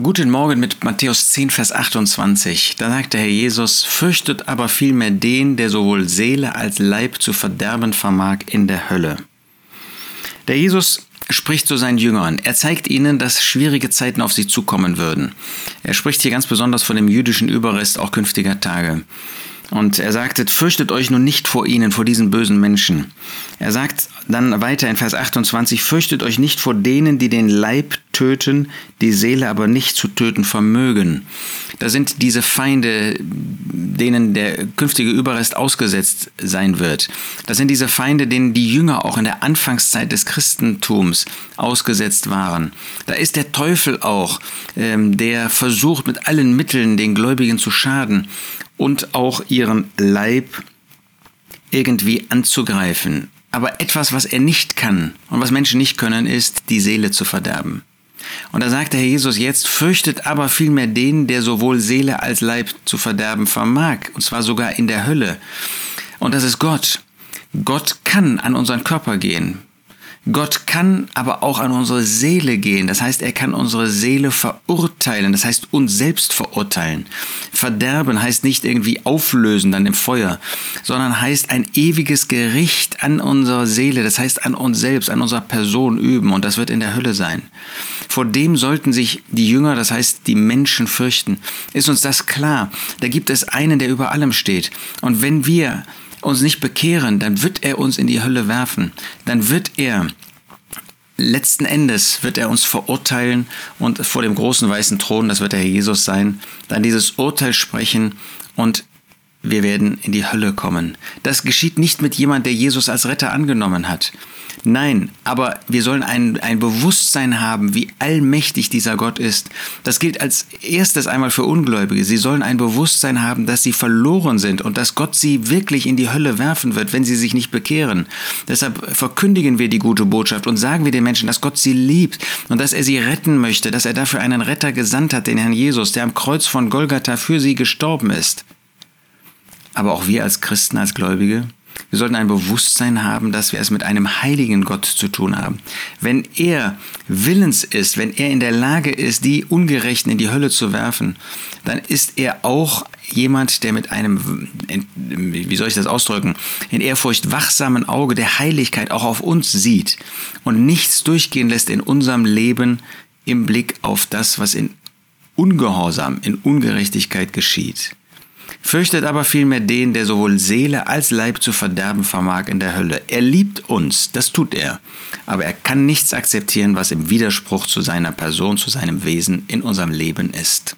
Guten Morgen mit Matthäus 10, Vers 28. Da sagt der Herr Jesus, fürchtet aber vielmehr den, der sowohl Seele als Leib zu verderben vermag in der Hölle. Der Jesus spricht zu seinen Jüngern. Er zeigt ihnen, dass schwierige Zeiten auf sie zukommen würden. Er spricht hier ganz besonders von dem jüdischen Überrest auch künftiger Tage. Und er sagte, fürchtet euch nun nicht vor ihnen, vor diesen bösen Menschen. Er sagt dann weiter in Vers 28, fürchtet euch nicht vor denen, die den Leib töten, die Seele aber nicht zu töten vermögen. Da sind diese Feinde, denen der künftige Überrest ausgesetzt sein wird. Das sind diese Feinde, denen die Jünger auch in der Anfangszeit des Christentums ausgesetzt waren. Da ist der Teufel auch, ähm, der versucht mit allen Mitteln den Gläubigen zu schaden und auch ihren Leib irgendwie anzugreifen. Aber etwas, was er nicht kann und was Menschen nicht können, ist, die Seele zu verderben. Und da sagt der Herr Jesus jetzt, fürchtet aber vielmehr den, der sowohl Seele als Leib zu verderben vermag, und zwar sogar in der Hölle. Und das ist Gott. Gott kann an unseren Körper gehen. Gott kann aber auch an unsere Seele gehen. Das heißt, er kann unsere Seele verurteilen. Das heißt, uns selbst verurteilen. Verderben heißt nicht irgendwie auflösen dann im Feuer, sondern heißt ein ewiges Gericht an unserer Seele. Das heißt, an uns selbst, an unserer Person üben. Und das wird in der Hölle sein. Vor dem sollten sich die Jünger, das heißt die Menschen fürchten. Ist uns das klar? Da gibt es einen, der über allem steht. Und wenn wir uns nicht bekehren, dann wird er uns in die Hölle werfen. Dann wird er letzten Endes wird er uns verurteilen und vor dem großen weißen Thron, das wird der Herr Jesus sein, dann dieses Urteil sprechen und wir werden in die Hölle kommen. Das geschieht nicht mit jemand, der Jesus als Retter angenommen hat. Nein, aber wir sollen ein, ein Bewusstsein haben, wie allmächtig dieser Gott ist. Das gilt als erstes einmal für Ungläubige. Sie sollen ein Bewusstsein haben, dass sie verloren sind und dass Gott sie wirklich in die Hölle werfen wird, wenn sie sich nicht bekehren. Deshalb verkündigen wir die gute Botschaft und sagen wir den Menschen, dass Gott sie liebt und dass er sie retten möchte, dass er dafür einen Retter gesandt hat, den Herrn Jesus, der am Kreuz von Golgatha für sie gestorben ist aber auch wir als Christen, als Gläubige, wir sollten ein Bewusstsein haben, dass wir es mit einem heiligen Gott zu tun haben. Wenn er willens ist, wenn er in der Lage ist, die Ungerechten in die Hölle zu werfen, dann ist er auch jemand, der mit einem, wie soll ich das ausdrücken, in Ehrfurcht wachsamen Auge der Heiligkeit auch auf uns sieht und nichts durchgehen lässt in unserem Leben im Blick auf das, was in Ungehorsam, in Ungerechtigkeit geschieht. Fürchtet aber vielmehr den, der sowohl Seele als Leib zu verderben vermag in der Hölle. Er liebt uns, das tut er, aber er kann nichts akzeptieren, was im Widerspruch zu seiner Person, zu seinem Wesen in unserem Leben ist.